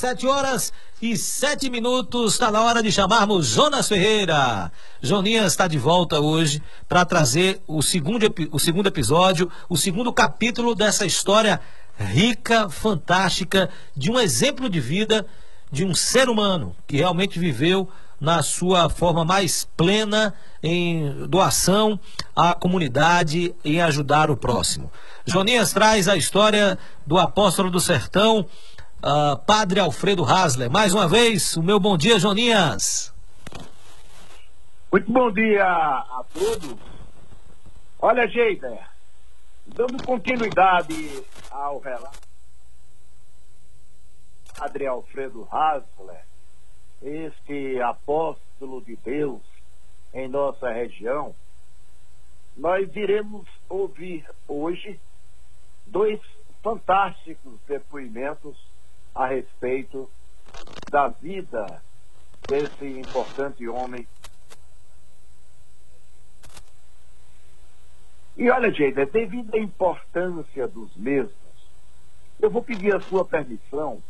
Sete horas e sete minutos, está na hora de chamarmos Jonas Ferreira. Joninhas está de volta hoje para trazer o segundo, o segundo episódio, o segundo capítulo dessa história rica, fantástica, de um exemplo de vida de um ser humano que realmente viveu na sua forma mais plena em doação à comunidade e ajudar o próximo. Joninhas traz a história do apóstolo do sertão, uh, Padre Alfredo Hasler. Mais uma vez, o meu bom dia, Joninhas. Muito bom dia a todos. Olha, Geida, dando continuidade ao relato, Padre Alfredo Hasler, este apóstolo de Deus em nossa região, nós iremos ouvir hoje dois fantásticos depoimentos a respeito da vida desse importante homem. E olha, Geida, devido à importância dos mesmos, eu vou pedir a sua permissão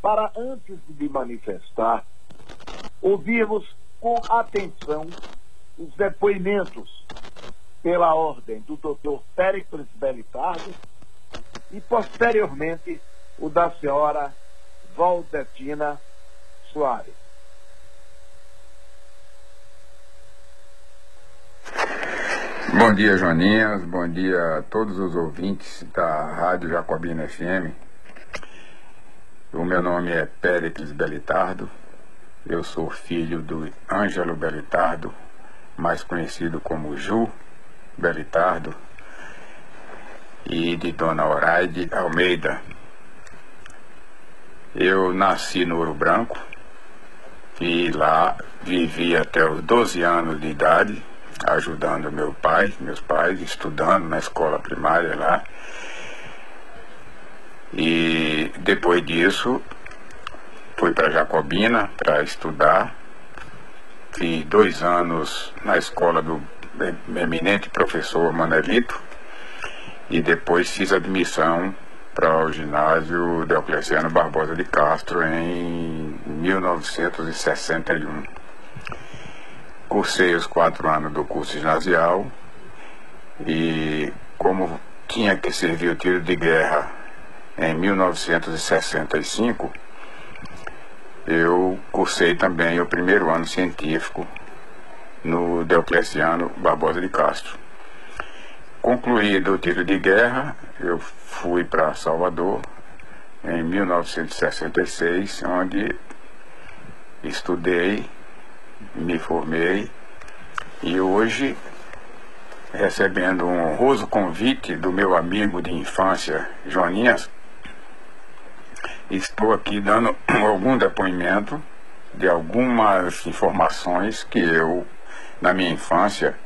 para, antes de me manifestar, ouvirmos com atenção os depoimentos pela ordem do Dr. Péricles Belitardo e, posteriormente, o da senhora Valdetina Soares. Bom dia, Joninhas. Bom dia a todos os ouvintes da Rádio Jacobina FM. O meu nome é Péricles Belitardo. Eu sou filho do Ângelo Belitardo, mais conhecido como Ju Belitardo, e de Dona Horaide Almeida. Eu nasci no Ouro Branco e lá vivi até os 12 anos de idade, ajudando meu pai, meus pais, estudando na escola primária lá. E depois disso fui para Jacobina para estudar. Fiz dois anos na escola do eminente professor Manelito e depois fiz admissão para o ginásio Deocleciano Barbosa de Castro em 1961. Cursei os quatro anos do curso ginasial e como tinha que servir o tiro de guerra em 1965, eu cursei também o primeiro ano científico no Deocleciano Barbosa de Castro. Concluído o tiro de guerra, eu fui para Salvador em 1966, onde estudei, me formei e hoje, recebendo um honroso convite do meu amigo de infância, Joninhas, estou aqui dando algum depoimento de algumas informações que eu, na minha infância,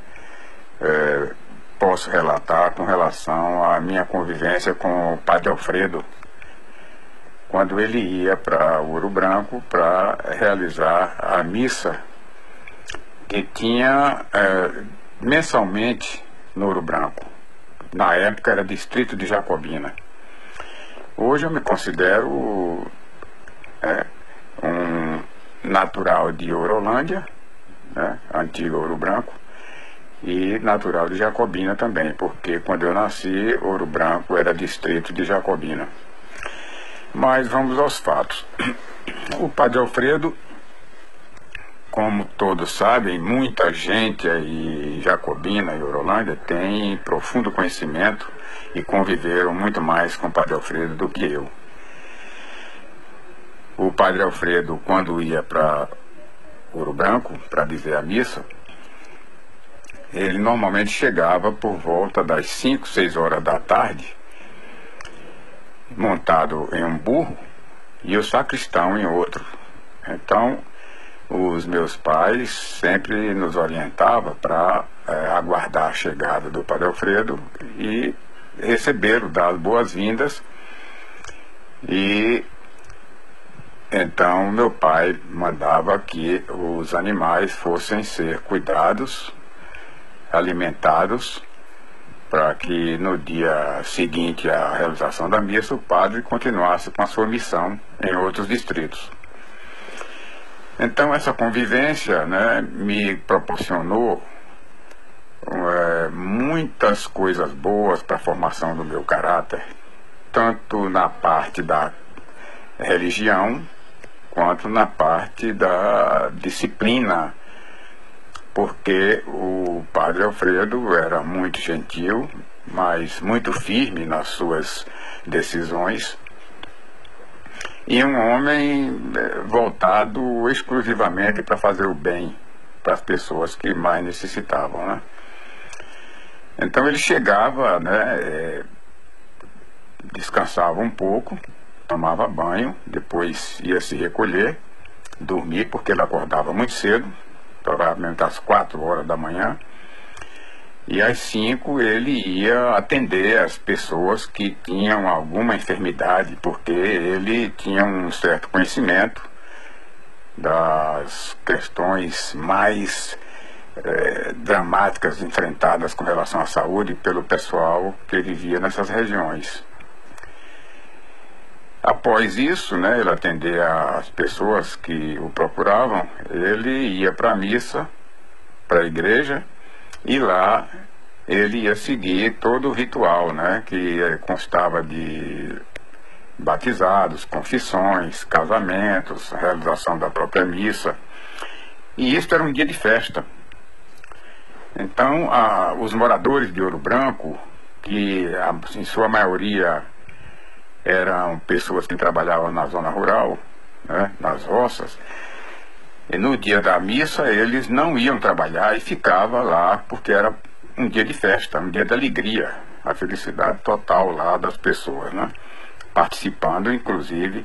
eh, posso relatar com relação à minha convivência com o Padre Alfredo, quando ele ia para Ouro Branco para realizar a missa que tinha é, mensalmente no Ouro Branco. Na época era distrito de Jacobina. Hoje eu me considero é, um natural de Orolândia, né, antigo Ouro Branco, e natural de Jacobina também, porque quando eu nasci, Ouro Branco era distrito de Jacobina. Mas vamos aos fatos. O Padre Alfredo, como todos sabem, muita gente aí, Jacobina e Orolândia, tem profundo conhecimento e conviveram muito mais com o Padre Alfredo do que eu. O Padre Alfredo, quando ia para Ouro Branco para dizer a missa, ele normalmente chegava por volta das 5, 6 horas da tarde, montado em um burro, e o sacristão em outro. Então, os meus pais sempre nos orientavam para é, aguardar a chegada do Padre Alfredo e receber, dar as boas-vindas. E então meu pai mandava que os animais fossem ser cuidados alimentados para que no dia seguinte à realização da missa o padre continuasse com a sua missão em outros distritos. Então essa convivência né, me proporcionou é, muitas coisas boas para a formação do meu caráter, tanto na parte da religião quanto na parte da disciplina, porque o padre Alfredo era muito gentil, mas muito firme nas suas decisões e um homem é, voltado exclusivamente para fazer o bem para as pessoas que mais necessitavam, né? Então ele chegava, né, é, descansava um pouco, tomava banho, depois ia se recolher, dormir, porque ele acordava muito cedo, provavelmente às quatro horas da manhã, e às cinco ele ia atender as pessoas que tinham alguma enfermidade, porque ele tinha um certo conhecimento das questões mais é, dramáticas enfrentadas com relação à saúde pelo pessoal que vivia nessas regiões. Após isso, né, ele atender as pessoas que o procuravam, ele ia para a missa, para a igreja, e lá ele ia seguir todo o ritual, né, que constava de batizados, confissões, casamentos, realização da própria missa. E isso era um dia de festa. Então, a, os moradores de Ouro Branco, que a, em sua maioria eram pessoas que trabalhavam na zona rural, né, nas roças, e no dia da missa eles não iam trabalhar e ficavam lá porque era um dia de festa, um dia de alegria, a felicidade total lá das pessoas, né? Participando, inclusive,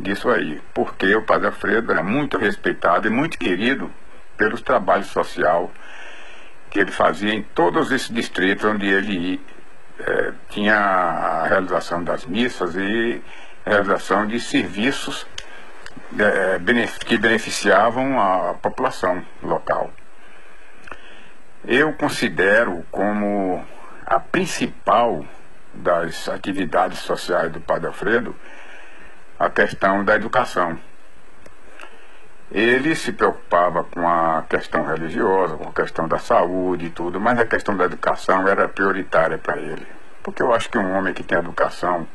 disso aí. Porque o Padre Alfredo era muito respeitado e muito querido pelos trabalhos social que ele fazia em todos esses distritos onde ele é, tinha a realização das missas e realização de serviços é, que beneficiavam a população local. Eu considero como a principal das atividades sociais do Padre Alfredo a questão da educação. Ele se preocupava com a questão religiosa, com a questão da saúde e tudo, mas a questão da educação era prioritária para ele. Porque eu acho que um homem que tem educação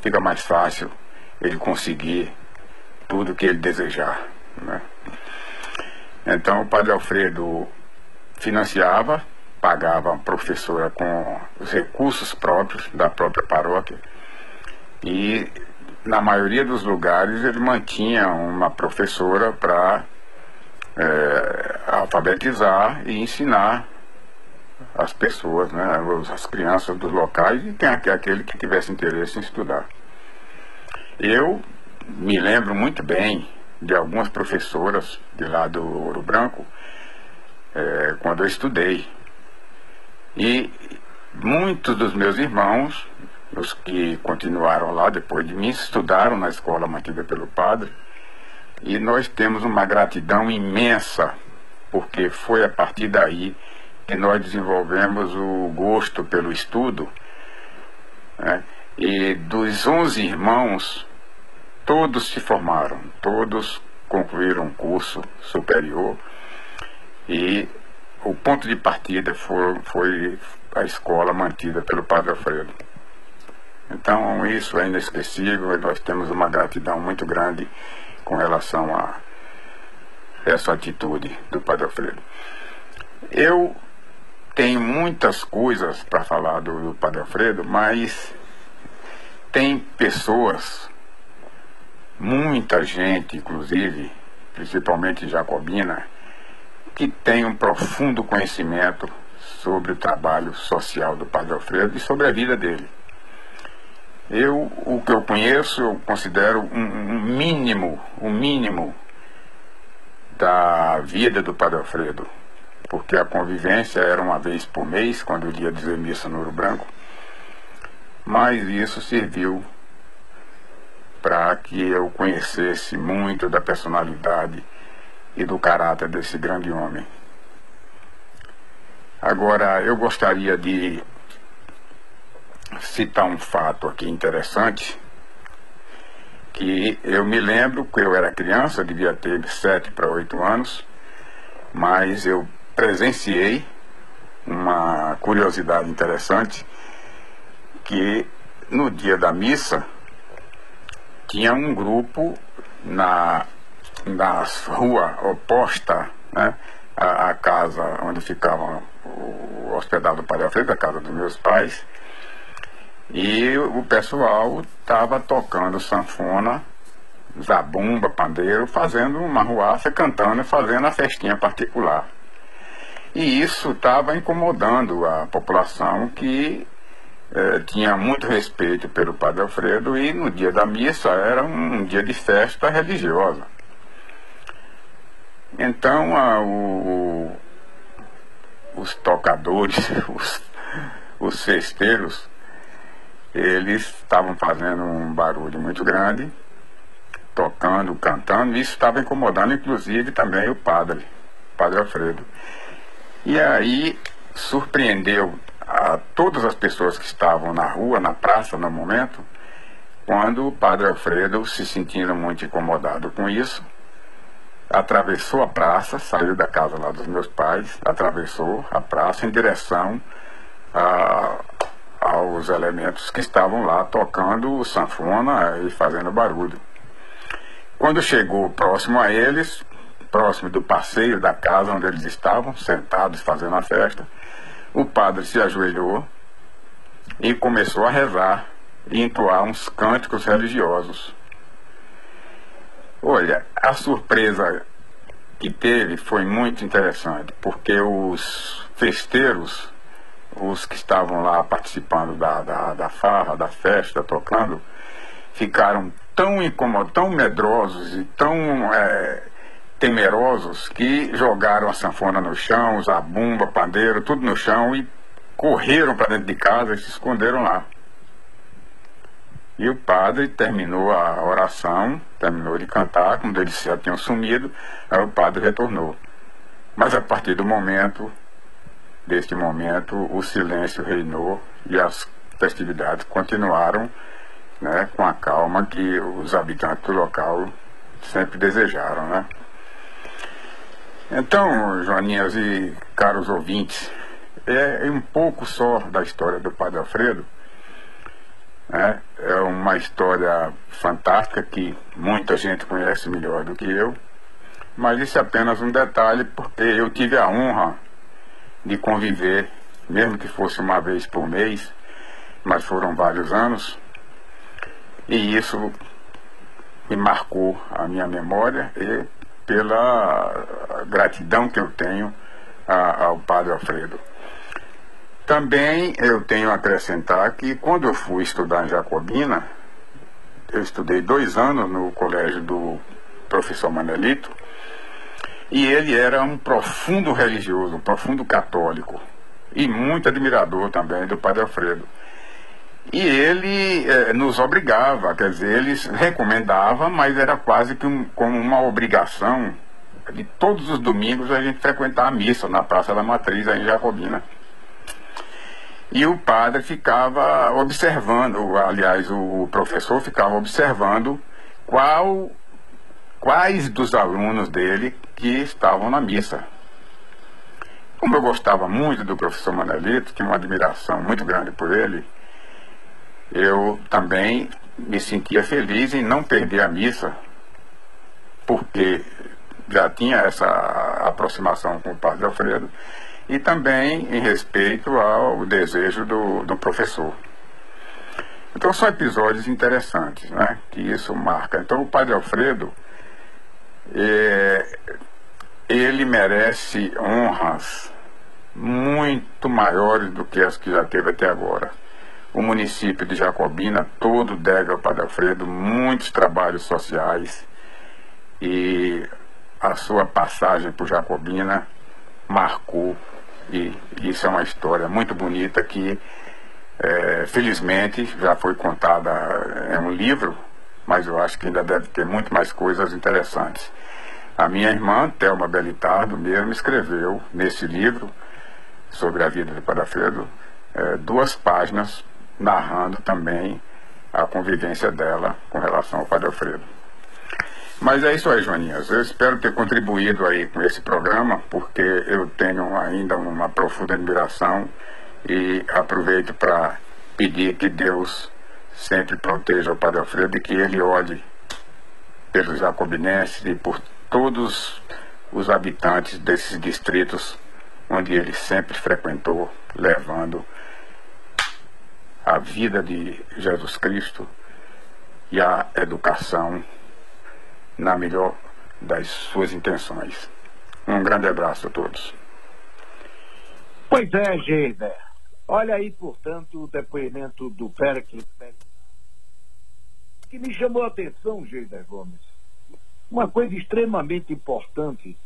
fica mais fácil ele conseguir tudo que ele desejar. Né? Então o Padre Alfredo financiava, pagava a professora com os recursos próprios da própria paróquia e na maioria dos lugares ele mantinha uma professora para é, alfabetizar e ensinar as pessoas, né, as crianças dos locais e tem aquele que tivesse interesse em estudar. Eu me lembro muito bem de algumas professoras de lá do Ouro Branco é, quando eu estudei. E muitos dos meus irmãos, os que continuaram lá depois de mim, estudaram na escola mantida pelo padre. E nós temos uma gratidão imensa, porque foi a partir daí que nós desenvolvemos o gosto pelo estudo. Né? E dos 11 irmãos, todos se formaram, todos concluíram um curso superior e o ponto de partida foi, foi a escola mantida pelo Padre Alfredo. Então isso é inesquecível e nós temos uma gratidão muito grande com relação a essa atitude do Padre Alfredo. Eu tenho muitas coisas para falar do, do Padre Alfredo, mas tem pessoas, muita gente, inclusive, principalmente jacobina, que tem um profundo conhecimento sobre o trabalho social do Padre Alfredo e sobre a vida dele. Eu, o que eu conheço, eu considero um, um mínimo, um mínimo da vida do Padre Alfredo, porque a convivência era uma vez por mês, quando ele ia dizer missa no Ouro Branco, mas isso serviu para que eu conhecesse muito da personalidade e do caráter desse grande homem. Agora, eu gostaria de citar um fato aqui interessante, que eu me lembro que eu era criança, devia ter sete para oito anos, mas eu presenciei uma curiosidade interessante que no dia da missa tinha um grupo na, na rua oposta né, à, à casa onde ficava o hospedado do Padre Alfredo, a casa dos meus pais, e o pessoal estava tocando sanfona, zabumba, pandeiro, fazendo uma ruaça, cantando e fazendo a festinha particular. E isso estava incomodando a população que eh, tinha muito respeito pelo Padre Alfredo e no dia da missa era um, dia de festa religiosa. Então a, o, os tocadores, os, os festeiros, eles estavam fazendo um barulho muito grande, tocando, cantando, e isso estava incomodando inclusive também o padre, o padre Alfredo. E aí surpreendeu a todas as pessoas que estavam na rua, na praça no momento, quando o padre Alfredo, se sentindo muito incomodado com isso, atravessou a praça, saiu da casa lá dos meus pais, atravessou a praça em direção a, aos elementos que estavam lá tocando sanfona e fazendo barulho. Quando chegou próximo a eles, próximo do passeio da casa onde eles estavam, sentados fazendo a festa, o padre se ajoelhou e começou a rezar e entoar uns cânticos religiosos. Olha, a surpresa que teve foi muito interessante, porque os festeiros os que estavam lá participando da, da, da farra, da festa, tocando, ficaram tão incomodados, tão medrosos e tão é, temerosos que jogaram a sanfona no chão, a bumba, pandeiro, tudo no chão e correram para dentro de casa e se esconderam lá. E o padre terminou a oração, terminou de cantar, quando eles já tinham sumido, aí o padre retornou. Mas a partir do momento deste momento, o silêncio reinou e as festividades continuaram né, com a calma que os habitantes do local sempre desejaram. Né? Então, Joaninhas e caros ouvintes, é um pouco só da história do Padre Alfredo. Né? É uma história fantástica que muita gente conhece melhor do que eu, mas isso é apenas um detalhe porque eu tive a honra de conviver, mesmo que fosse uma vez por mês, mas foram vários anos, e isso me marcou a minha memória e pela gratidão que eu tenho a, ao Padre Alfredo. Também eu tenho a acrescentar que quando eu fui estudar em Jacobina, eu estudei dois anos no colégio do professor Manelito, e ele era um profundo religioso, um profundo católico e muito admirador também do Padre Alfredo. E ele eh, nos obrigava, quer dizer, ele recomendava, mas era quase que um, como uma obrigação de todos os domingos a gente frequentar a missa na Praça da Matriz, aí em Jacobina. E o padre ficava observando, aliás, o professor ficava observando qual quais dos alunos dele que estavam na missa. Como eu gostava muito do professor Manelito, tinha uma admiração muito grande por ele, eu também me sentia feliz em não perder a missa, porque já tinha essa aproximação com o padre Alfredo, e também em respeito ao desejo do, do professor. Então são episódios interessantes, né? Que isso marca. Então o padre Alfredo é, ele merece honras muito maiores do que as que já teve até agora. O município de Jacobina todo deve ao Padre Alfredo muitos trabalhos sociais e a sua passagem por Jacobina marcou e isso é uma história muito bonita que é, felizmente já foi contada em um livro mas eu acho que ainda deve ter muito mais coisas interessantes. A minha irmã, Thelma Belitardo, mesmo escreveu nesse livro sobre a vida de Padre Alfredo é, duas páginas narrando também a convivência dela com relação ao Padre Alfredo. Mas é isso aí, Joaninhas. Eu espero ter contribuído aí com esse programa, porque eu tenho ainda uma profunda admiração e aproveito para pedir que Deus sempre proteja o Padre Alfredo e que ele olhe pelos jacobinenses e por todos os habitantes desses distritos onde ele sempre frequentou, levando a vida de Jesus Cristo e a educação na melhor das suas intenções. Um grande abraço a todos. Pois é, Geida. Olha aí, portanto, o depoimento do Péricles que me chamou a atenção, Geida Gomes. Uma coisa extremamente importante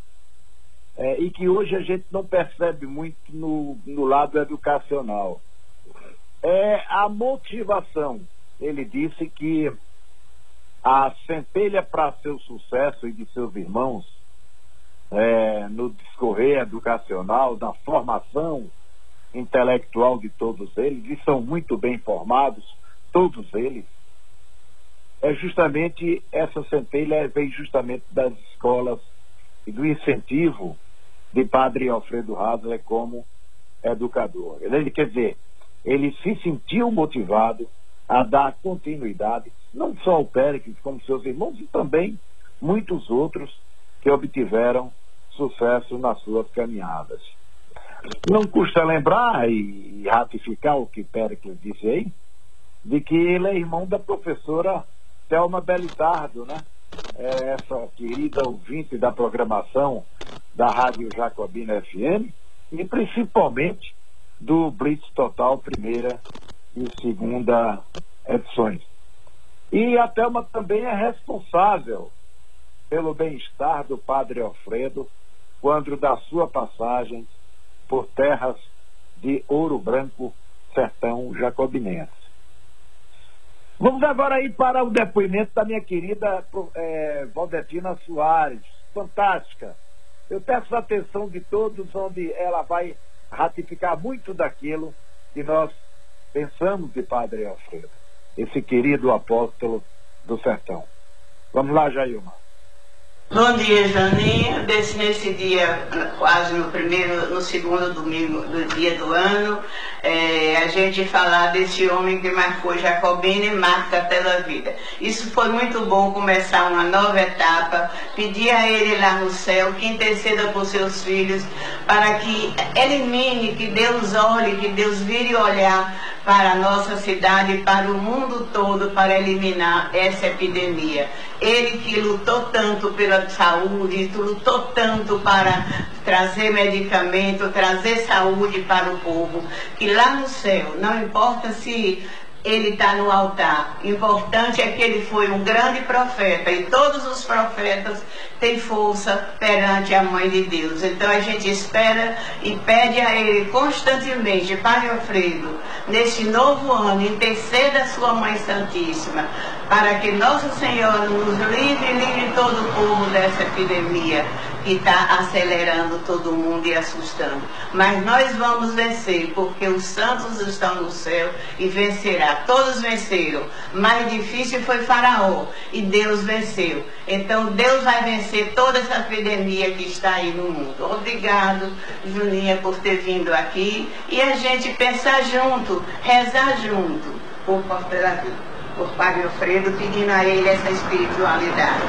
é, e que hoje a gente não percebe muito no, no lado educacional. É a motivação. Ele disse que a centelha para seu sucesso e de seus irmãos é, no discorrer educacional, na formação intelectual de todos eles, e são muito bem formados, todos eles, é justamente essa centelha vem justamente das escolas e do incentivo de Padre Alfredo Hasler como educador. Ele quer dizer, ele se sentiu motivado a dar continuidade, não só o Péricles, como seus irmãos, e também muitos outros que obtiveram sucesso nas suas caminhadas. Não custa lembrar e ratificar o que Péricles disse aí, de que ele é irmão da professora Thelma Belitardo, né? É essa querida ouvinte da programação da Rádio Jacobina FM e principalmente do Blitz Total primeira e segunda edições. E a Thelma também é responsável pelo bem-estar do Padre Alfredo quando da sua passagem por terras de Ouro Branco, sertão jacobinense. Vamos agora ir para o depoimento da minha querida é, Valdetina Soares. Fantástica. Eu peço a atenção de todos, onde ela vai ratificar muito daquilo que nós pensamos de Padre Alfredo, esse querido apóstolo do sertão. Vamos lá, Jailma. Bom dia, Janinho. Desse, nesse dia, quase no primeiro, no segundo domingo do dia do ano, é, a gente falar desse homem que marcou Jacobina e marca até a vida. Isso foi muito bom começar uma nova etapa. Pedir a ele lá no céu que interceda por seus filhos para que elimine, que Deus olhe, que Deus vire olhar para a nossa cidade para o mundo todo para eliminar essa epidemia. Ele que lutou tanto pela saúde, lutou tanto para trazer medicamento, trazer saúde para o povo, que lá no céu, não importa se ele está no altar. Importante é que ele foi um grande profeta e todos os profetas têm força perante a mãe de Deus. Então a gente espera e pede a ele constantemente, Pai Alfredo, neste novo ano, interceda a sua mãe santíssima, para que Nosso Senhor nos livre e livre todo o povo dessa epidemia que está acelerando todo mundo e assustando. Mas nós vamos vencer, porque os santos estão no céu e vencerá. Todos venceram. Mais difícil foi Faraó e Deus venceu. Então Deus vai vencer toda essa epidemia que está aí no mundo. Obrigado, Juninha, por ter vindo aqui e a gente pensar junto, rezar junto por por Padre Alfredo, pedindo a ele essa espiritualidade.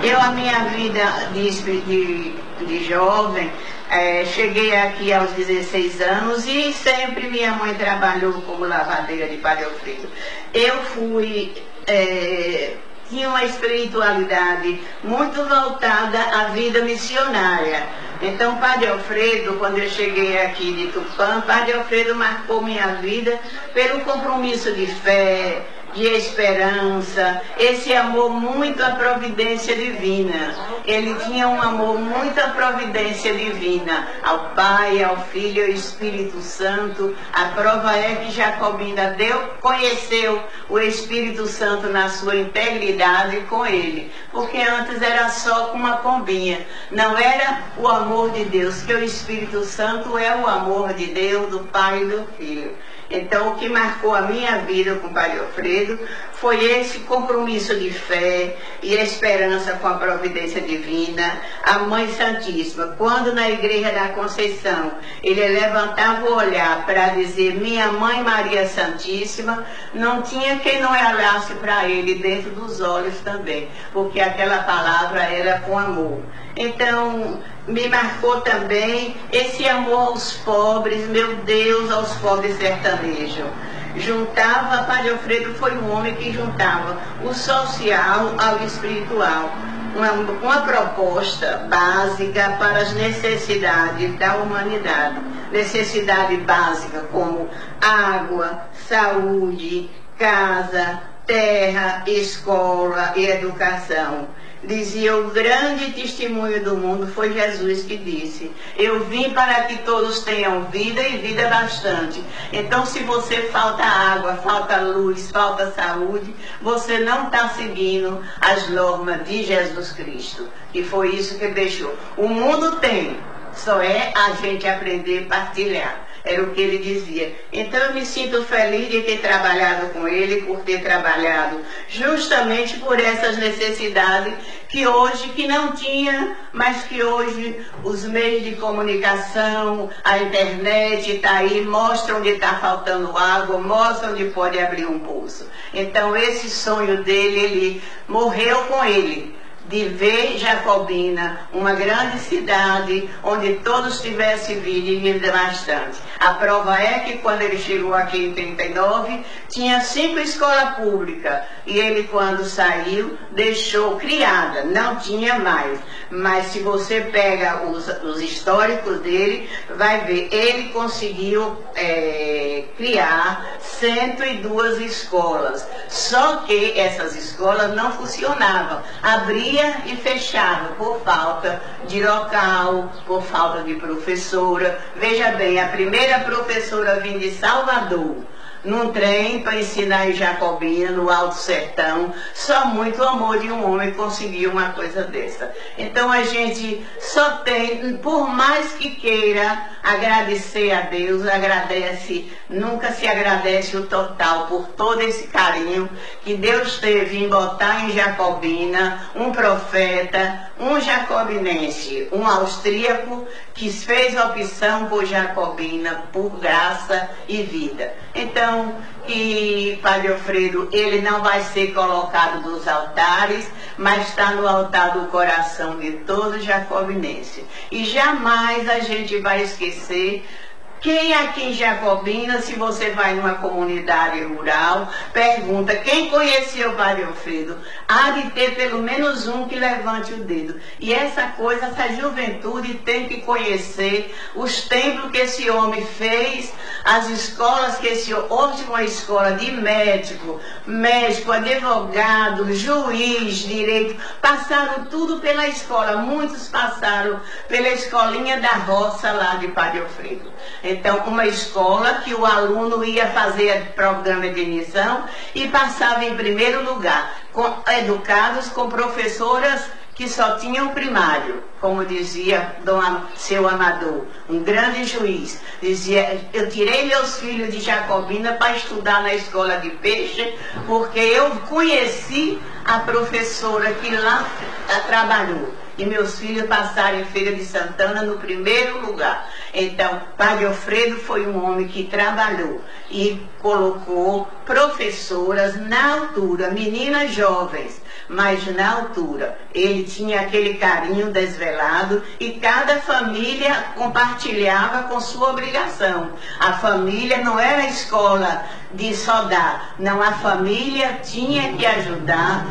Eu, a minha vida de, de, de jovem, é, cheguei aqui aos 16 anos e sempre minha mãe trabalhou como lavadeira de Padre Alfredo. Eu fui. É, tinha uma espiritualidade muito voltada à vida missionária. Então, Padre Alfredo, quando eu cheguei aqui de Tupã, Padre Alfredo marcou minha vida pelo compromisso de fé, de esperança, esse amor muito à providência divina. Ele tinha um amor muito à providência divina, ao Pai, ao Filho ao Espírito Santo. A prova é que Jacobina deu, conheceu o Espírito Santo na sua integridade com ele, porque antes era só com uma pombinha, não era o amor de Deus, que o Espírito Santo é o amor de Deus, do Pai e do Filho. Então, o que marcou a minha vida com o Padre Alfredo foi esse compromisso de fé e esperança com a providência divina, a Mãe Santíssima. Quando na Igreja da Conceição ele levantava o olhar para dizer Minha Mãe Maria Santíssima, não tinha quem não olhasse para ele dentro dos olhos também, porque aquela palavra era com amor. Então, me marcou também esse amor aos pobres, meu Deus, aos pobres sertanejos. Juntava, Padre Alfredo foi um homem que juntava o social ao espiritual. Uma, uma proposta básica para as necessidades da humanidade. Necessidade básica como água, saúde, casa, terra, escola e educação dizia o grande testemunho do mundo foi Jesus que disse: Eu vim para que todos tenham vida e vida bastante. Então, se você falta água, falta luz, falta saúde, você não está seguindo as normas de Jesus Cristo. E foi isso que deixou. O mundo tem, só é a gente aprender a partilhar. Era o que ele dizia. Então eu me sinto feliz de ter trabalhado com ele, por ter trabalhado justamente por essas necessidades que hoje, que não tinha, mas que hoje os meios de comunicação, a internet está aí, mostram onde está faltando água, mostram onde pode abrir um poço. Então esse sonho dele, ele morreu com ele de ver Jacobina, uma grande cidade onde todos tivessem vida e vida bastante. A prova é que quando ele chegou aqui em 39, tinha cinco escolas públicas e ele quando saiu deixou criada, não tinha mais. Mas se você pega os, os históricos dele, vai ver, ele conseguiu é, criar 102 escolas. Só que essas escolas não funcionavam. Abria abria e fechava por falta de local, por falta de professora. Veja bem, a primeira professora vinha de Salvador num trem para ensinar em Jacobina, no Alto Sertão. Só muito amor de um homem conseguiu uma coisa dessa. Então a gente só tem, por mais que queira agradecer a Deus, agradece, nunca se agradece o total por todo esse carinho que Deus teve em botar em Jacobina um profeta, um jacobinense, um austríaco que fez opção por Jacobina, por graça e vida. Então, e Padre Alfredo, ele não vai ser colocado nos altares, mas está no altar do coração de todo jacobinense. E jamais a gente vai esquecer quem aqui em Jacobina, se você vai numa comunidade rural, pergunta quem conheceu o Padre Alfredo, há de ter pelo menos um que levante o dedo. E essa coisa, essa juventude tem que conhecer os templos que esse homem fez, as escolas que esse hoje uma escola de médico, médico, advogado, juiz, direito, passaram tudo pela escola, muitos passaram pela escolinha da roça lá de Padre Alfredo. Então, uma escola que o aluno ia fazer programa de admissão e passava em primeiro lugar, com, educados com professoras que só tinham primário, como dizia Dom seu Amador, um grande juiz. Dizia, eu tirei meus filhos de Jacobina para estudar na escola de peixe, porque eu conheci a professora que lá trabalhou e meus filhos passaram em Feira de Santana no primeiro lugar. Então, Padre Alfredo foi um homem que trabalhou e colocou professoras na altura, meninas jovens, mas na altura. Ele tinha aquele carinho desvelado e cada família compartilhava com sua obrigação. A família não era a escola de só dar, não, a família tinha que ajudar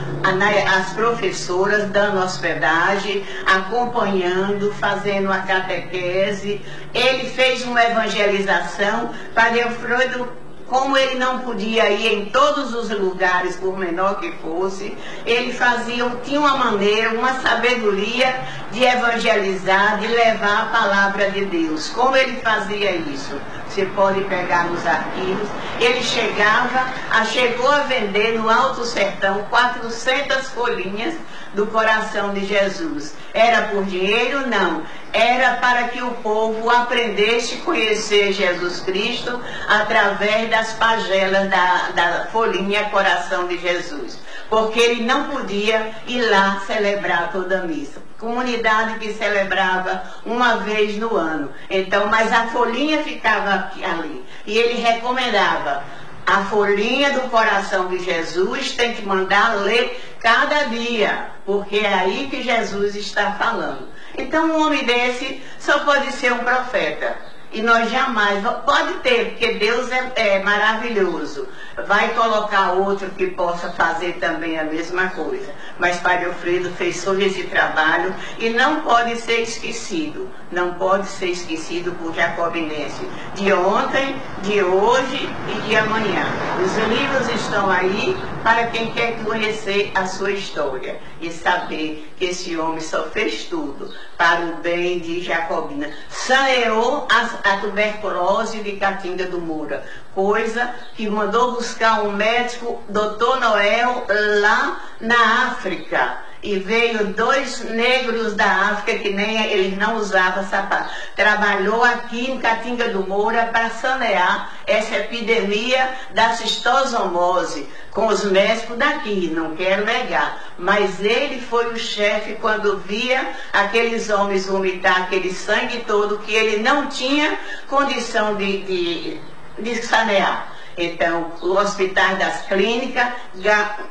as professoras dando hospedagem, acompanhando, fazendo a catequese. Ele fez uma evangelização para Freud como ele não podia ir em todos os lugares, por menor que fosse, ele fazia, tinha uma maneira, uma sabedoria de evangelizar, de levar a palavra de Deus. Como ele fazia isso? Você pode pegar nos arquivos. Ele chegava, chegou a vender no Alto Sertão 400 folhinhas do coração de Jesus. Era por dinheiro? Não. Era para que o povo aprendesse a conhecer Jesus Cristo através das pagelas da, da folhinha Coração de Jesus. Porque ele não podia ir lá celebrar toda a missa comunidade que celebrava uma vez no ano. Então, mas a folhinha ficava ali. E ele recomendava a folhinha do coração de Jesus tem que mandar ler cada dia, porque é aí que Jesus está falando. Então, um homem desse só pode ser um profeta. E nós jamais, pode ter, porque Deus é, é, maravilhoso. Vai colocar outro que possa fazer também a mesma coisa. Mas Padre Alfredo fez todo esse trabalho e não pode ser esquecido. Não pode ser esquecido por Jacobinense. De ontem, de hoje e de amanhã. Os livros estão aí para quem quer conhecer a sua história e saber que esse homem só fez tudo para o bem de Jacobina. Saneou a, a tuberculose de Catinga do Moura, coisa que mandou buscar um médico, doutor Noel, lá na África e veio dois negros da África que nem eles não usavam sapato. Trabalhou aqui em Catinga do Moura para sanear essa epidemia da cistosomose com os médicos daqui, não quero negar. Mas ele foi o chefe quando via aqueles homens vomitar aquele sangue todo que ele não tinha condição de, de, de sanear. Então, o Hospital das Clínicas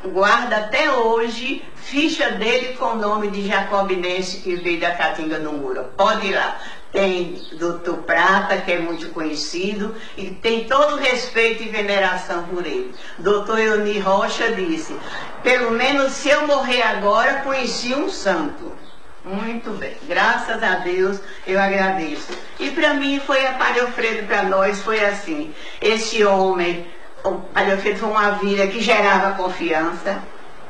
guarda até hoje ficha dele com o nome de Jacobinense que veio da Catinga no Muro. Pode ir lá. Tem doutor Prata, que é muito conhecido, e tem todo respeito e veneração por ele. Doutor Euni Rocha disse, pelo menos se eu morrer agora, conheci um santo. Muito bem, graças a Deus eu agradeço. E para mim foi a Padre Alfredo, para nós foi assim. Esse homem, o Padre Alfredo foi uma vida que gerava confiança,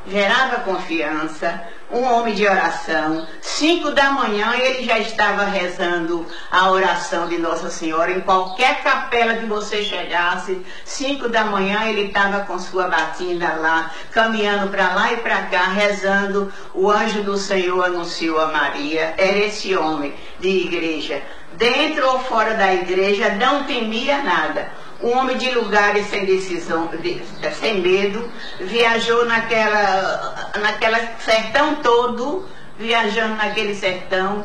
gerava confiança, um homem de oração. Cinco da manhã ele já estava rezando a oração de Nossa Senhora. Em qualquer capela que você chegasse, cinco da manhã ele estava com sua batina lá, caminhando para lá e para cá, rezando. O anjo do Senhor anunciou a Maria. Era esse homem de igreja. Dentro ou fora da igreja, não temia nada um homem de lugares sem decisão, de, sem medo, viajou naquela, naquela sertão todo, viajando naquele sertão,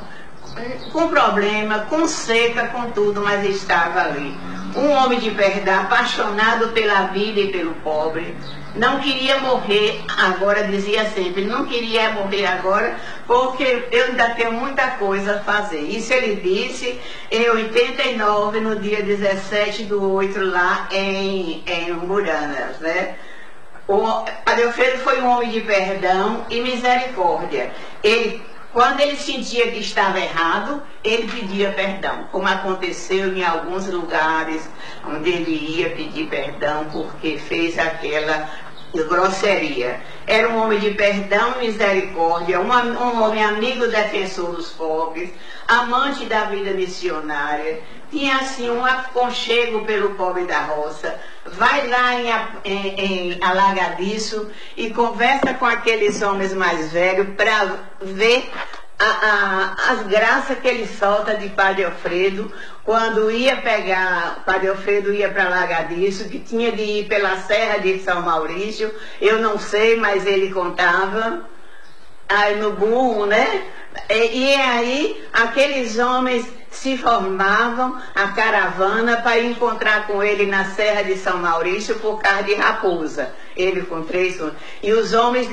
com problema, com seca, com tudo, mas estava ali. Um homem de perdão, apaixonado pela vida e pelo pobre, não queria morrer agora, dizia sempre, não queria morrer agora, porque eu ainda tenho muita coisa a fazer. Isso ele disse em 89, no dia 17 do 8, lá em, em Muranas, né? O Adelfredo foi um homem de perdão e misericórdia. Ele quando ele sentia que estava errado, ele pedia perdão, como aconteceu em alguns lugares onde ele ia pedir perdão porque fez aquela grosseria. Era um homem de perdão e misericórdia, um, um homem amigo defensor dos pobres, amante da vida missionária, tinha assim um aconchego pelo pobre da roça. Vai lá em, em, em Alagadiço e conversa com aqueles homens mais velhos para ver a, a, as graças que ele solta de Padre Alfredo, quando ia pegar, Padre Alfredo ia para Lagadiço, que tinha de ir pela Serra de São Maurício, eu não sei, mas ele contava, aí no burro, né? E, e aí aqueles homens se formavam a caravana para encontrar com ele na Serra de São Maurício por causa de raposa. Ele com três E os homens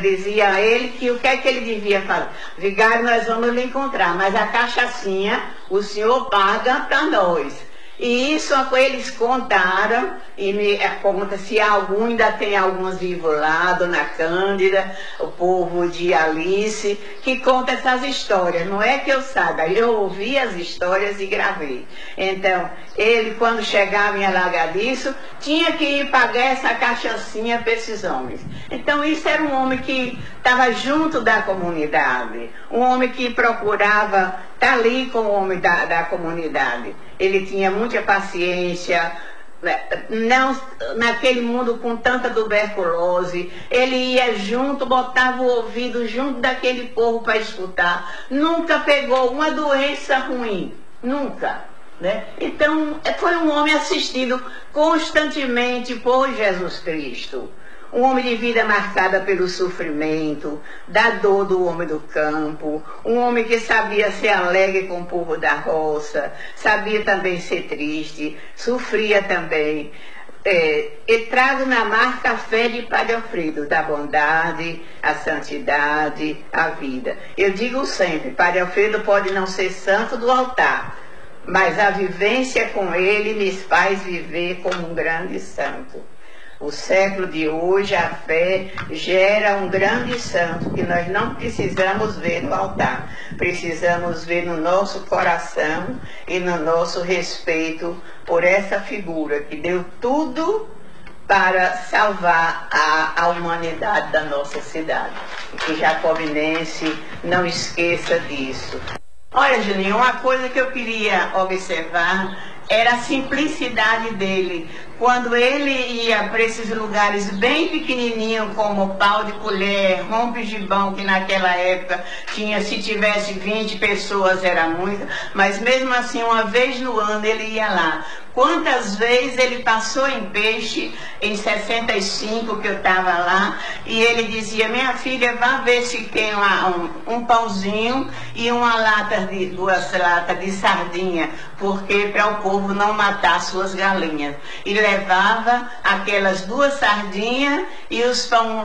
diziam a ele que o que é que ele devia fazer. Vigário, nós vamos lhe encontrar, mas a cachaçinha o senhor paga para nós. E isso eles contaram, e me é, conta se algum ainda tem alguns vivos lá, Dona Cândida, o povo de Alice, que conta essas histórias. Não é que eu saiba, eu ouvi as histórias e gravei. Então, ele, quando chegava em Alagadiço, tinha que ir pagar essa cachaçinha para esses homens. Então, isso era um homem que estava junto da comunidade, um homem que procurava estar ali com o homem da, da comunidade. Ele tinha muita paciência, né, não naquele mundo com tanta tuberculose, ele ia junto, botava o ouvido junto daquele povo para escutar. Nunca pegou uma doença ruim, nunca. Né? Então, foi um homem assistido constantemente por Jesus Cristo. Um homem de vida marcada pelo sofrimento, da dor do homem do campo, um homem que sabia ser alegre com o povo da roça, sabia também ser triste, sofria também. É, e trago na marca a fé de Padre Alfredo, da bondade, a santidade, a vida. Eu digo sempre, Padre Alfredo pode não ser santo do altar, mas a vivência com ele me faz viver como um grande santo. O século de hoje, a fé gera um grande santo que nós não precisamos ver no altar, precisamos ver no nosso coração e no nosso respeito por essa figura que deu tudo para salvar a, a humanidade da nossa cidade. Que Jacobinense não esqueça disso. Olha, Juninho, uma coisa que eu queria observar era a simplicidade dele. Quando ele ia para esses lugares bem pequenininhos, como pau de colher, rompe gibão, que naquela época tinha, se tivesse 20 pessoas era muito, mas mesmo assim, uma vez no ano ele ia lá. Quantas vezes ele passou em peixe, em 65 que eu estava lá, e ele dizia, minha filha, vá ver se tem um, um pãozinho e uma lata de, duas latas de sardinha, porque para o povo não matar suas galinhas. E levava aquelas duas sardinhas e os pão,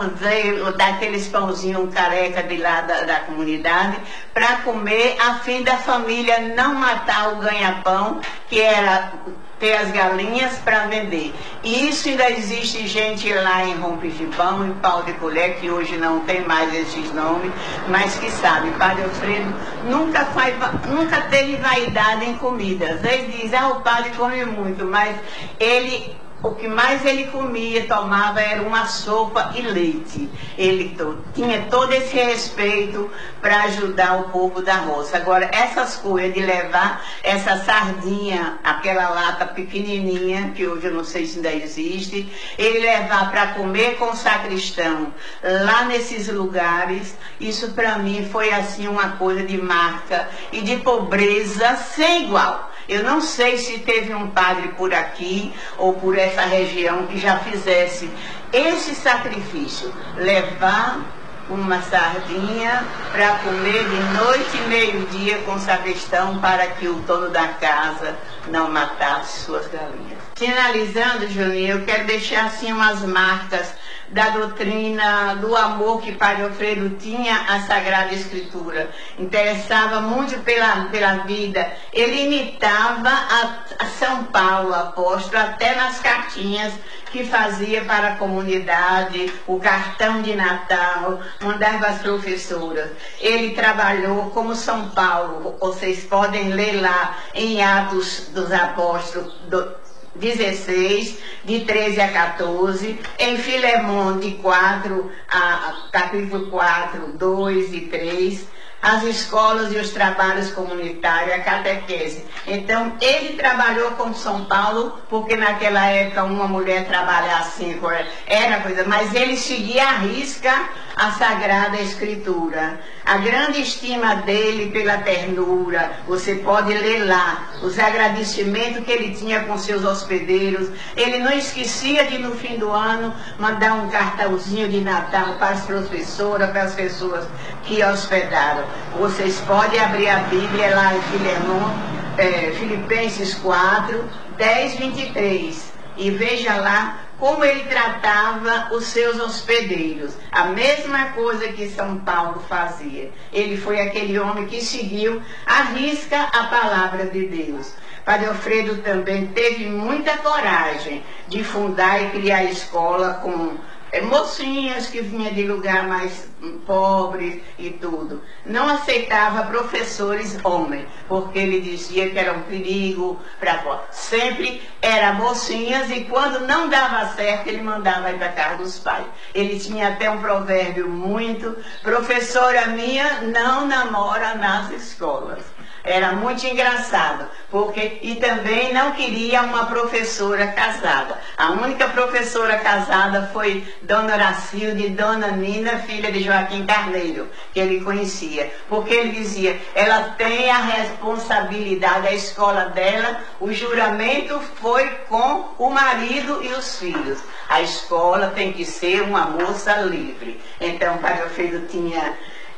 daqueles pãozinhos careca de lá da, da comunidade, para comer, a fim da família não matar o ganha-pão, que era ter as galinhas para vender. E isso ainda existe gente lá em Rompe de Pão, em Pau de Colher, que hoje não tem mais esses nomes, mas que sabe, Padre Alfredo nunca, faz, nunca teve vaidade em comidas. Ele diz, ah, o padre come muito, mas ele o que mais ele comia, tomava era uma sopa e leite. Ele to, tinha todo esse respeito para ajudar o povo da roça. Agora, essas coisas de levar essa sardinha, aquela lata pequenininha, que hoje eu não sei se ainda existe, ele levar para comer com o sacristão lá nesses lugares, isso para mim foi assim uma coisa de marca e de pobreza sem igual. Eu não sei se teve um padre por aqui ou por essa região que já fizesse esse sacrifício, levar uma sardinha para comer de noite e meio-dia com sacristão para que o dono da casa não matasse suas galinhas. Finalizando, Juninho, eu quero deixar assim umas marcas da doutrina do amor que Padre Alfredo tinha à Sagrada Escritura. Interessava muito pela, pela vida. Ele imitava a, a São Paulo, apóstolo, até nas cartinhas que fazia para a comunidade, o cartão de Natal, mandava as professoras. Ele trabalhou como São Paulo, vocês podem ler lá em Atos dos Apóstolos, do, 16, de 13 a 14, em Filemão, de 4 a capítulo 4, 2 e 3, as escolas e os trabalhos comunitários, a catequese. Então, ele trabalhou com São Paulo, porque naquela época uma mulher trabalhar assim era coisa, mas ele seguia a risca a Sagrada Escritura. A grande estima dele pela ternura, você pode ler lá, os agradecimentos que ele tinha com seus hospedeiros. Ele não esquecia de, no fim do ano, mandar um cartãozinho de Natal para as professoras, para as pessoas que hospedaram. Vocês podem abrir a Bíblia lá em Filemon, é, Filipenses 4, 10, 23. E veja lá como ele tratava os seus hospedeiros. A mesma coisa que São Paulo fazia. Ele foi aquele homem que seguiu a risca a palavra de Deus. Padre Alfredo também teve muita coragem de fundar e criar escola com mocinhas que vinham de lugar mais pobre e tudo. Não aceitava professores homens, porque ele dizia que era um perigo para Sempre era mocinhas e quando não dava certo, ele mandava ir para casa dos pais. Ele tinha até um provérbio muito, professora minha não namora nas escolas. Era muito engraçado, porque e também não queria uma professora casada. A única professora casada foi Dona Horacilde Dona Nina, filha de Joaquim Carneiro, que ele conhecia. Porque ele dizia, ela tem a responsabilidade da escola dela, o juramento foi com o marido e os filhos. A escola tem que ser uma moça livre. Então, o Alfredo tinha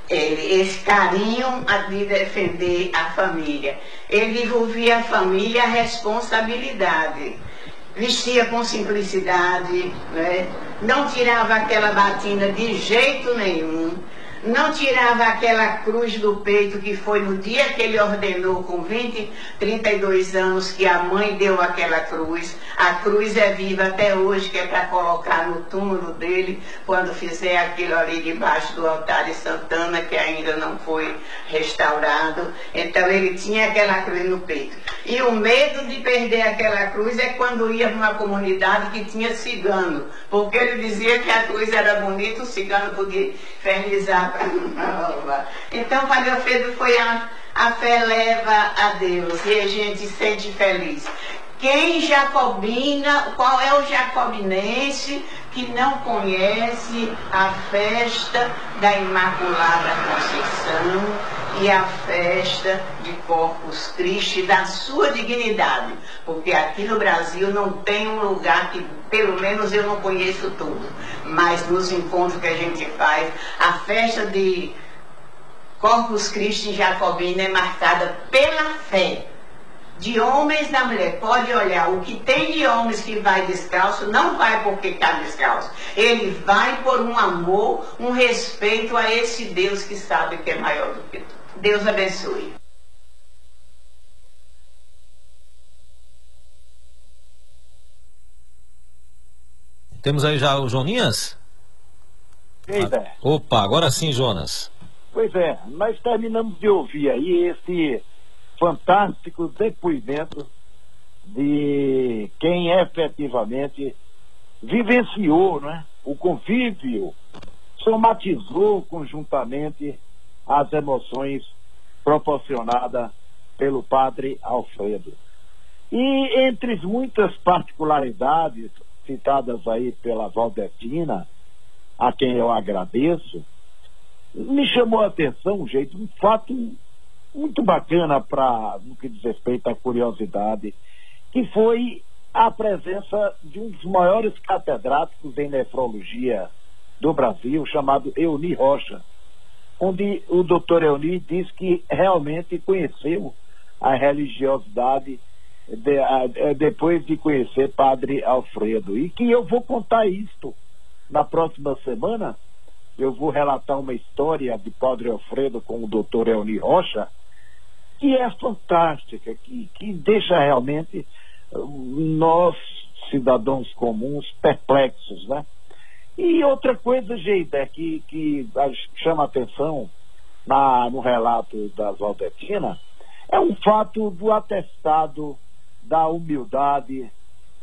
ele, esse carinho de defender a família. Ele envolvia a família a responsabilidade. Vestia com simplicidade, né? não tirava aquela batina de jeito nenhum não tirava aquela cruz do peito que foi no dia que ele ordenou, com 20, 32 anos, que a mãe deu aquela cruz. A cruz é viva até hoje, que é para colocar no túmulo dele, quando fizer aquilo ali debaixo do altar de Santana, que ainda não foi restaurado. Então ele tinha aquela cruz no peito. E o medo de perder aquela cruz é quando ia numa comunidade que tinha cigano, porque ele dizia que a cruz era bonita, o cigano podia infernizar então, Padre Alfredo foi a, a fé leva a Deus e a gente sente feliz. Quem jacobina, qual é o jacobinense que não conhece a festa da Imaculada Conceição e a festa de Corpus Christi da sua dignidade? Porque aqui no Brasil não tem um lugar que, pelo menos eu não conheço tudo, mas nos encontros que a gente faz, a festa de Corpus Christi Jacobina é marcada pela fé de homens na mulher. Pode olhar, o que tem de homens que vai descalço, não vai porque está descalço. Ele vai por um amor, um respeito a esse Deus que sabe que é maior do que tudo. Deus abençoe. Temos aí já o Joninhas? Pois é. Opa, agora sim, Jonas. Pois é, nós terminamos de ouvir aí esse fantástico depoimento de quem efetivamente vivenciou né, o convívio, somatizou conjuntamente as emoções proporcionadas pelo padre Alfredo. E entre muitas particularidades citadas aí pela Valdetina, a quem eu agradeço, me chamou a atenção, gente, um fato muito bacana para no que diz respeito à curiosidade, que foi a presença de um dos maiores catedráticos em nefrologia do Brasil, chamado Euni Rocha, onde o doutor Euni diz que realmente conheceu a religiosidade de, a, depois de conhecer Padre Alfredo. E que eu vou contar isto na próxima semana. Eu vou relatar uma história de Padre Alfredo com o doutor Euni Rocha, que é fantástica, que, que deixa realmente uh, nós, cidadãos comuns, perplexos, né? E outra coisa, Geida, que, que chama atenção na, no relato da Valdetina, é um fato do atestado da humildade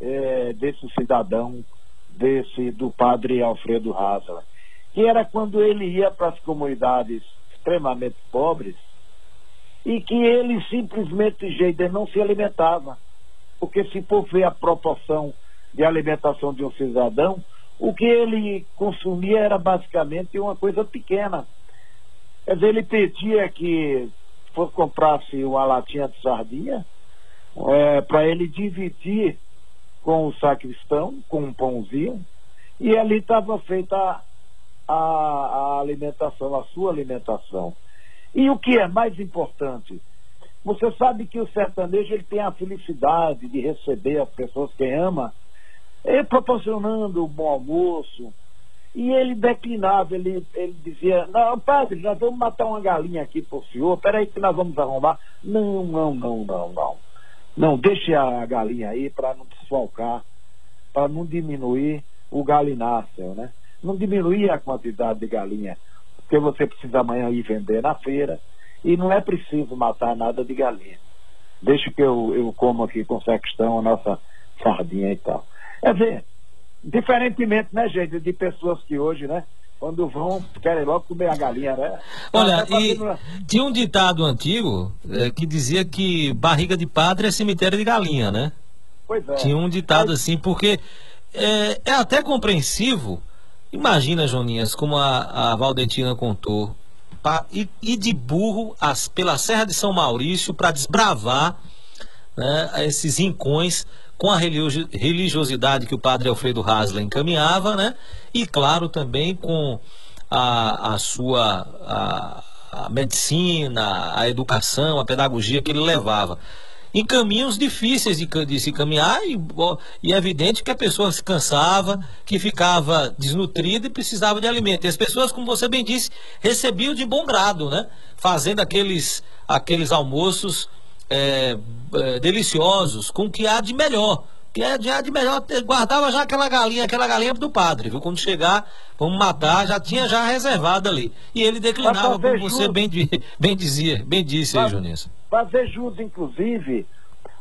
é, desse cidadão, desse do padre Alfredo Hasler, que era quando ele ia para as comunidades extremamente pobres e que ele simplesmente, jeito, não se alimentava. Porque se for ver a proporção de alimentação de um cidadão, o que ele consumia era basicamente uma coisa pequena. Quer dizer, ele pedia que fosse comprasse uma latinha de sardinha é, para ele dividir com o sacristão, com um pãozinho, e ali estava feita a, a, a alimentação, a sua alimentação. E o que é mais importante? Você sabe que o sertanejo ele tem a felicidade de receber as pessoas que ama, proporcionando um bom almoço. E ele declinava, ele, ele dizia, não, padre, nós vamos matar uma galinha aqui para o senhor, peraí que nós vamos arrumar. Não, não, não, não, não. Não, deixe a galinha aí para não desfalcar, para não diminuir o galináceo, né? Não diminuir a quantidade de galinha porque você precisa amanhã ir vender na feira e não é preciso matar nada de galinha. Deixa que eu, eu como aqui com questão a nossa sardinha e tal. É ver, diferentemente, né, gente, de pessoas que hoje, né, quando vão, querem logo comer a galinha, né? Olha, e tinha um ditado antigo é, que dizia que barriga de padre é cemitério de galinha, né? Pois é. Tinha um ditado assim, porque é, é até compreensivo. Imagina, Joninhas, como a, a Valdentina contou, pra, e, e de burro as, pela Serra de São Maurício para desbravar né, esses rincões com a religiosidade que o padre Alfredo Hasler encaminhava, né? E claro também com a, a sua a, a medicina, a educação, a pedagogia que ele levava em caminhos difíceis de, de se caminhar e, e, é evidente que a pessoa se cansava, que ficava desnutrida e precisava de alimento. E as pessoas, como você bem disse, recebiam de bom grado, né? Fazendo aqueles, aqueles almoços é, é, deliciosos, com o que há de melhor. Que é de, de melhor, guardava já aquela galinha, aquela galinha do padre, viu? Quando chegar, vamos matar, já tinha já reservado ali. E ele declinava, como você bem, bem dizia, bem disse aí, Juninho. Fazer jus, inclusive,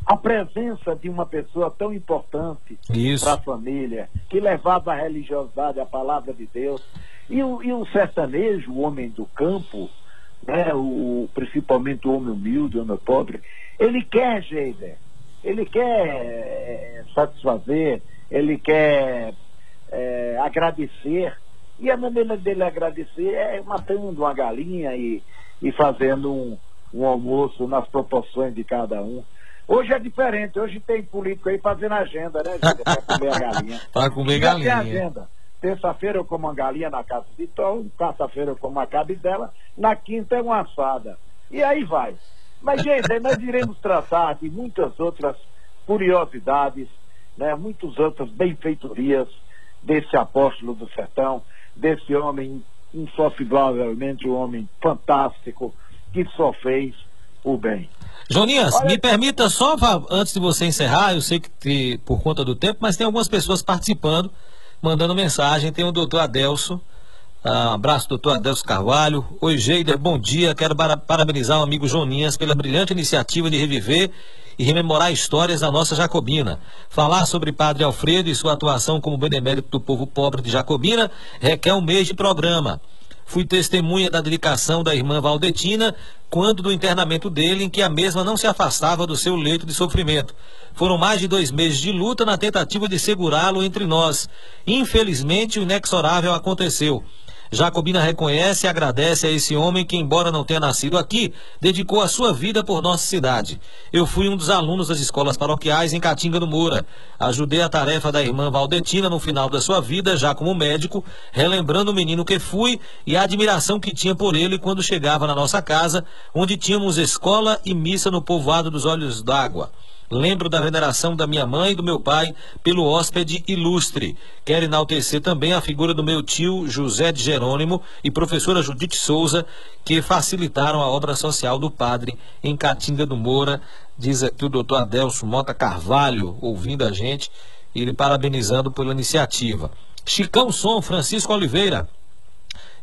a presença de uma pessoa tão importante para a família, que levava a religiosidade, a palavra de Deus. E o, e o sertanejo, o homem do campo, né, o, principalmente o homem humilde, o homem pobre, ele quer, Geider, ele quer é, satisfazer, ele quer é, agradecer. E a maneira dele agradecer é matando uma galinha e, e fazendo um, um almoço nas proporções de cada um. Hoje é diferente, hoje tem político aí fazendo agenda, né, para comer a galinha. para comer galinha. Agenda. Terça-feira eu como uma galinha na casa de Tom, quarta-feira eu como uma cabidela, na quinta é uma assada. E aí vai. Mas, gente, nós iremos tratar de muitas outras curiosidades, né, muitas outras benfeitorias desse apóstolo do sertão, desse homem insofiblavelmente um homem fantástico que só fez o bem. Joninhas, Olha... me permita só, antes de você encerrar, eu sei que por conta do tempo, mas tem algumas pessoas participando mandando mensagem. Tem o doutor Adelso. Ah, abraço, doutor Adelso Carvalho. Oi, Geider, bom dia. Quero parabenizar o amigo Joninhas pela brilhante iniciativa de reviver e rememorar histórias da nossa Jacobina. Falar sobre Padre Alfredo e sua atuação como benemérito do povo pobre de Jacobina requer um mês de programa. Fui testemunha da dedicação da irmã Valdetina quando do internamento dele, em que a mesma não se afastava do seu leito de sofrimento. Foram mais de dois meses de luta na tentativa de segurá-lo entre nós. Infelizmente, o inexorável aconteceu. Jacobina reconhece e agradece a esse homem que, embora não tenha nascido aqui, dedicou a sua vida por nossa cidade. Eu fui um dos alunos das escolas paroquiais em Catinga do Moura. Ajudei a tarefa da irmã Valdetina no final da sua vida, já como médico, relembrando o menino que fui e a admiração que tinha por ele quando chegava na nossa casa, onde tínhamos escola e missa no povoado dos Olhos d'Água. Lembro da veneração da minha mãe e do meu pai pelo hóspede ilustre. Quero enaltecer também a figura do meu tio José de Jerônimo e professora Judite Souza, que facilitaram a obra social do padre em Catinga do Moura. Diz aqui o doutor Adelso Mota Carvalho, ouvindo a gente, e ele parabenizando pela iniciativa. Chicão Som, Francisco Oliveira.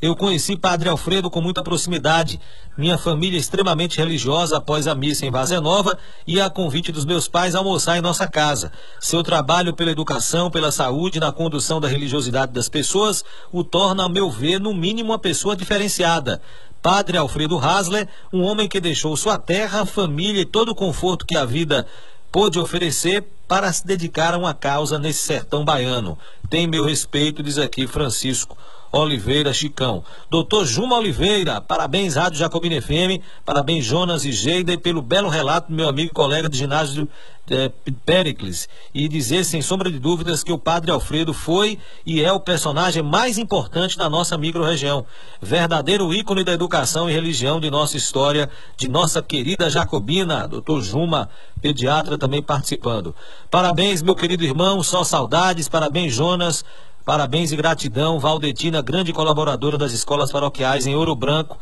Eu conheci Padre Alfredo com muita proximidade. Minha família é extremamente religiosa após a missa em Vazia Nova e a convite dos meus pais almoçar em nossa casa. Seu trabalho pela educação, pela saúde na condução da religiosidade das pessoas o torna, a meu ver, no mínimo uma pessoa diferenciada. Padre Alfredo Hasler, um homem que deixou sua terra, família e todo o conforto que a vida pôde oferecer para se dedicar a uma causa nesse sertão baiano. Tem meu respeito, diz aqui Francisco Oliveira Chicão. Doutor Juma Oliveira, parabéns Rádio Jacobina FM, parabéns Jonas e Geida e pelo belo relato do meu amigo e colega de ginásio é, Pericles. E dizer sem sombra de dúvidas que o Padre Alfredo foi e é o personagem mais importante da nossa microrregião. Verdadeiro ícone da educação e religião de nossa história, de nossa querida Jacobina, doutor Juma, pediatra também participando. Parabéns, meu querido irmão, só saudades, parabéns Jonas, Parabéns e gratidão, Valdetina, grande colaboradora das escolas paroquiais em Ouro Branco,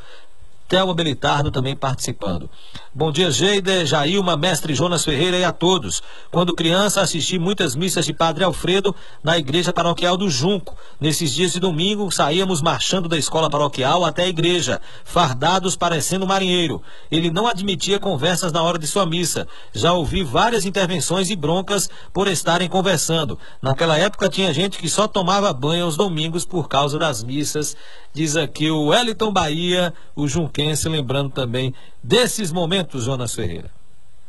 Thelma Belitardo também participando. Bom dia, Geide, Jailma, mestre Jonas Ferreira e a todos. Quando criança, assisti muitas missas de Padre Alfredo na igreja paroquial do Junco. Nesses dias de domingo, saíamos marchando da escola paroquial até a igreja, fardados parecendo marinheiro. Ele não admitia conversas na hora de sua missa. Já ouvi várias intervenções e broncas por estarem conversando. Naquela época tinha gente que só tomava banho aos domingos por causa das missas. Diz aqui o Wellington Bahia, o Junquense, lembrando também desses momentos, Jonas Ferreira.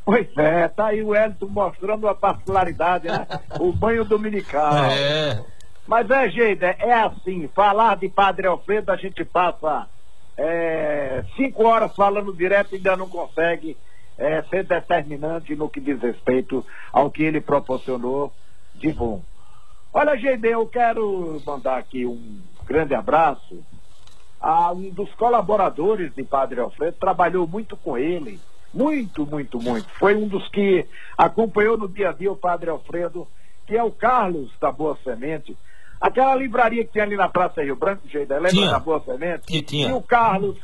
Pois é, tá aí o Wellington mostrando a particularidade, né? o banho dominical. É. Mas é, Geida, é assim, falar de Padre Alfredo, a gente passa é, cinco horas falando direto e ainda não consegue é, ser determinante no que diz respeito ao que ele proporcionou de bom. Olha, Geida, eu quero mandar aqui um grande abraço a um dos colaboradores de Padre Alfredo, trabalhou muito com ele, muito, muito, muito. Foi um dos que acompanhou no dia a dia o Padre Alfredo, que é o Carlos da Boa Semente. Aquela livraria que tinha ali na Praça Rio Branco, Geida, lembra Tinha. da Boa Semente? Que tinha. E o Carlos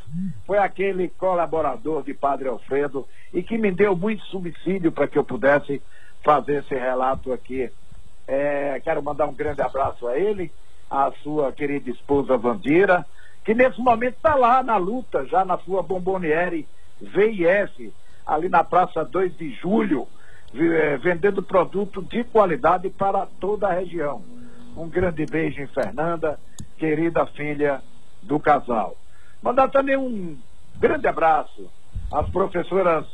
foi aquele colaborador de Padre Alfredo e que me deu muito subsídio para que eu pudesse fazer esse relato aqui. É, quero mandar um grande abraço a ele, a sua querida esposa Vandira, que nesse momento está lá na luta, já na sua bomboniere VIF, ali na Praça 2 de Julho, eh, vendendo produto de qualidade para toda a região. Um grande beijo em Fernanda, querida filha do casal. Mandar também um grande abraço às professoras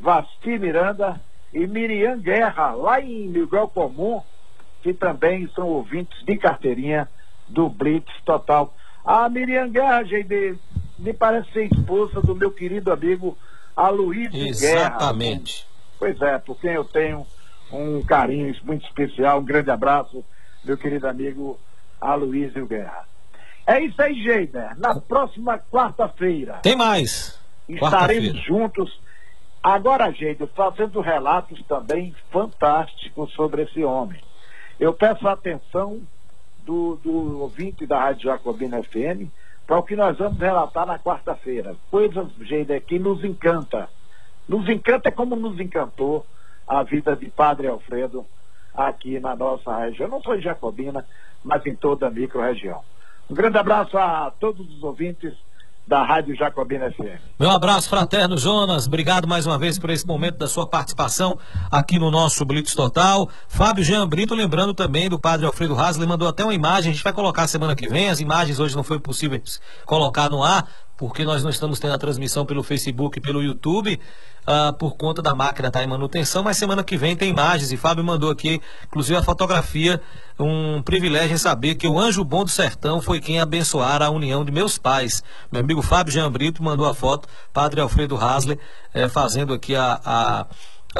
Vasti Miranda e Miriam Guerra, lá em Miguel Comum, que também são ouvintes de carteirinha do Blitz Total. A Miriam Guerra, gente, me parece ser esposa do meu querido amigo Aloysio Guerra. Exatamente. Pois é, por quem eu tenho um carinho muito especial, um grande abraço, meu querido amigo Aloysio Guerra. É isso aí, Geider. Na próxima quarta-feira Tem mais. estaremos juntos. Agora, Geider, fazendo relatos também fantásticos sobre esse homem. Eu peço atenção do, do ouvinte da Rádio Jacobina FM para o que nós vamos relatar na quarta-feira. Coisas, Geider, que nos encanta. Nos encanta como nos encantou a vida de Padre Alfredo aqui na nossa região. Não só em Jacobina, mas em toda a micro-região. Um grande abraço a todos os ouvintes da Rádio Jacobina FM. Meu abraço fraterno, Jonas. Obrigado mais uma vez por esse momento da sua participação aqui no nosso Blitz Total. Fábio Jean Brito, lembrando também do padre Alfredo Hasley, mandou até uma imagem. A gente vai colocar semana que vem. As imagens hoje não foi possível colocar no ar, porque nós não estamos tendo a transmissão pelo Facebook e pelo YouTube, ah, por conta da máquina estar em manutenção. Mas semana que vem tem imagens. E Fábio mandou aqui, inclusive, a fotografia. Um privilégio em saber que o anjo bom do sertão foi quem abençoara a união de meus pais. Meu amigo Fábio Jean Brito mandou a foto, Padre Alfredo Hasley, eh, fazendo aqui a- a-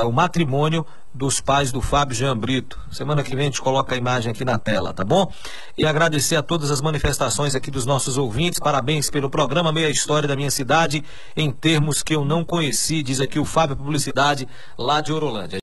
o matrimônio dos pais do Fábio Jean Brito. Semana que vem a gente coloca a imagem aqui na tela, tá bom? E agradecer a todas as manifestações aqui dos nossos ouvintes. Parabéns pelo programa Meia História da Minha Cidade, em termos que eu não conheci, diz aqui o Fábio Publicidade, lá de Orolândia.